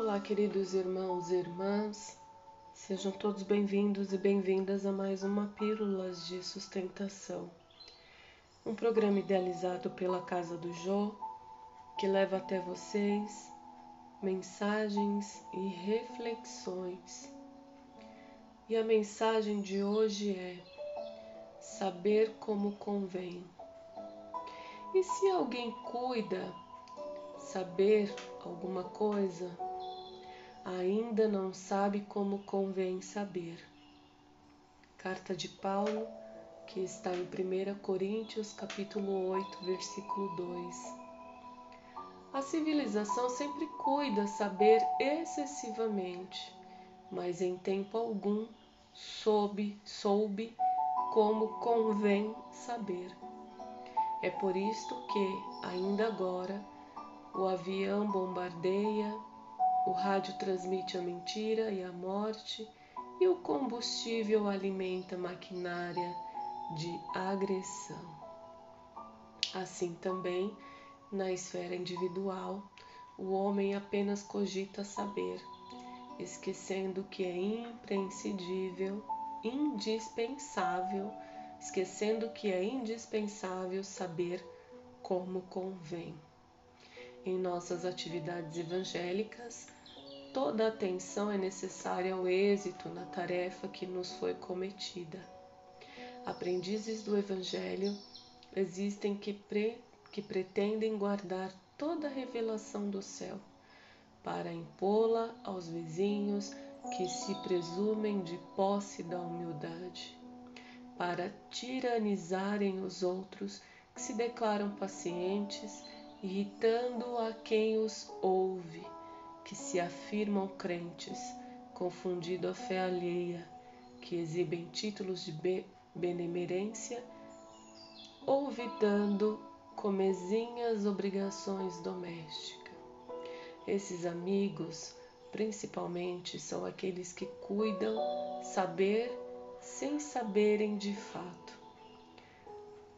Olá, queridos irmãos e irmãs, sejam todos bem-vindos e bem-vindas a mais uma Pílulas de Sustentação, um programa idealizado pela Casa do Jô que leva até vocês mensagens e reflexões. E a mensagem de hoje é saber como convém. E se alguém cuida saber alguma coisa, ainda não sabe como convém saber. Carta de Paulo, que está em 1 Coríntios, capítulo 8, versículo 2. A civilização sempre cuida saber excessivamente, mas em tempo algum soube, soube como convém saber. É por isto que, ainda agora, o avião bombardeia, o rádio transmite a mentira e a morte, e o combustível alimenta a maquinária de agressão. Assim também, na esfera individual, o homem apenas cogita saber, esquecendo que é imprescindível, indispensável, esquecendo que é indispensável saber como convém. Em nossas atividades evangélicas, toda atenção é necessária ao êxito na tarefa que nos foi cometida. Aprendizes do Evangelho existem que, pre, que pretendem guardar toda a revelação do céu, para impô-la aos vizinhos que se presumem de posse da humildade, para tiranizarem os outros que se declaram pacientes, irritando a quem os ouve que se afirmam crentes, confundindo a fé alheia, que exibem títulos de benemerência, olvidando comezinhas obrigações domésticas. Esses amigos, principalmente, são aqueles que cuidam saber sem saberem de fato.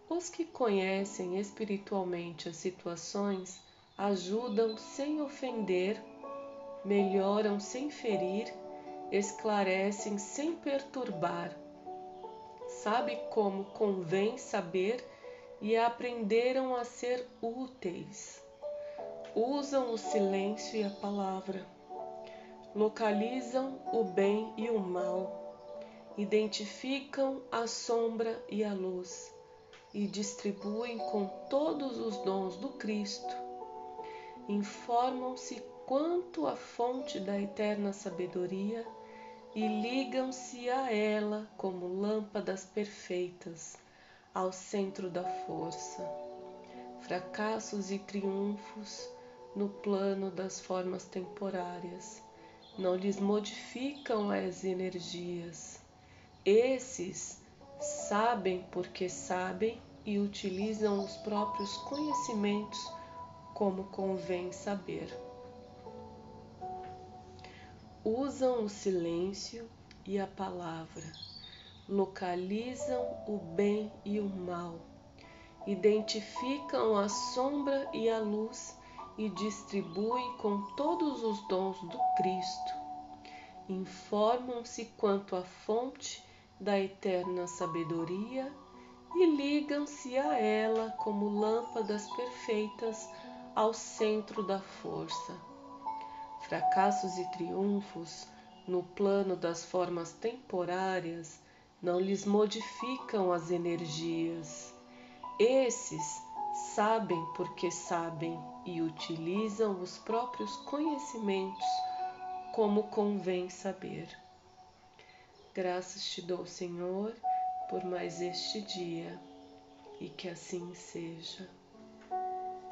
Os que conhecem espiritualmente as situações ajudam sem ofender melhoram sem ferir, esclarecem sem perturbar. Sabe como convém saber e aprenderam a ser úteis. Usam o silêncio e a palavra. Localizam o bem e o mal. Identificam a sombra e a luz e distribuem com todos os dons do Cristo. Informam-se quanto à fonte da eterna sabedoria e ligam-se a ela como lâmpadas perfeitas ao centro da força. Fracassos e triunfos no plano das formas temporárias não lhes modificam as energias. Esses sabem porque sabem e utilizam os próprios conhecimentos como convém saber usam o silêncio e a palavra, localizam o bem e o mal, identificam a sombra e a luz e distribuem com todos os dons do Cristo. Informam-se quanto à fonte da eterna sabedoria e ligam-se a ela como lâmpadas perfeitas ao centro da força fracassos e triunfos no plano das formas temporárias não lhes modificam as energias. Esses sabem porque sabem e utilizam os próprios conhecimentos como convém saber. Graças te dou, Senhor, por mais este dia e que assim seja.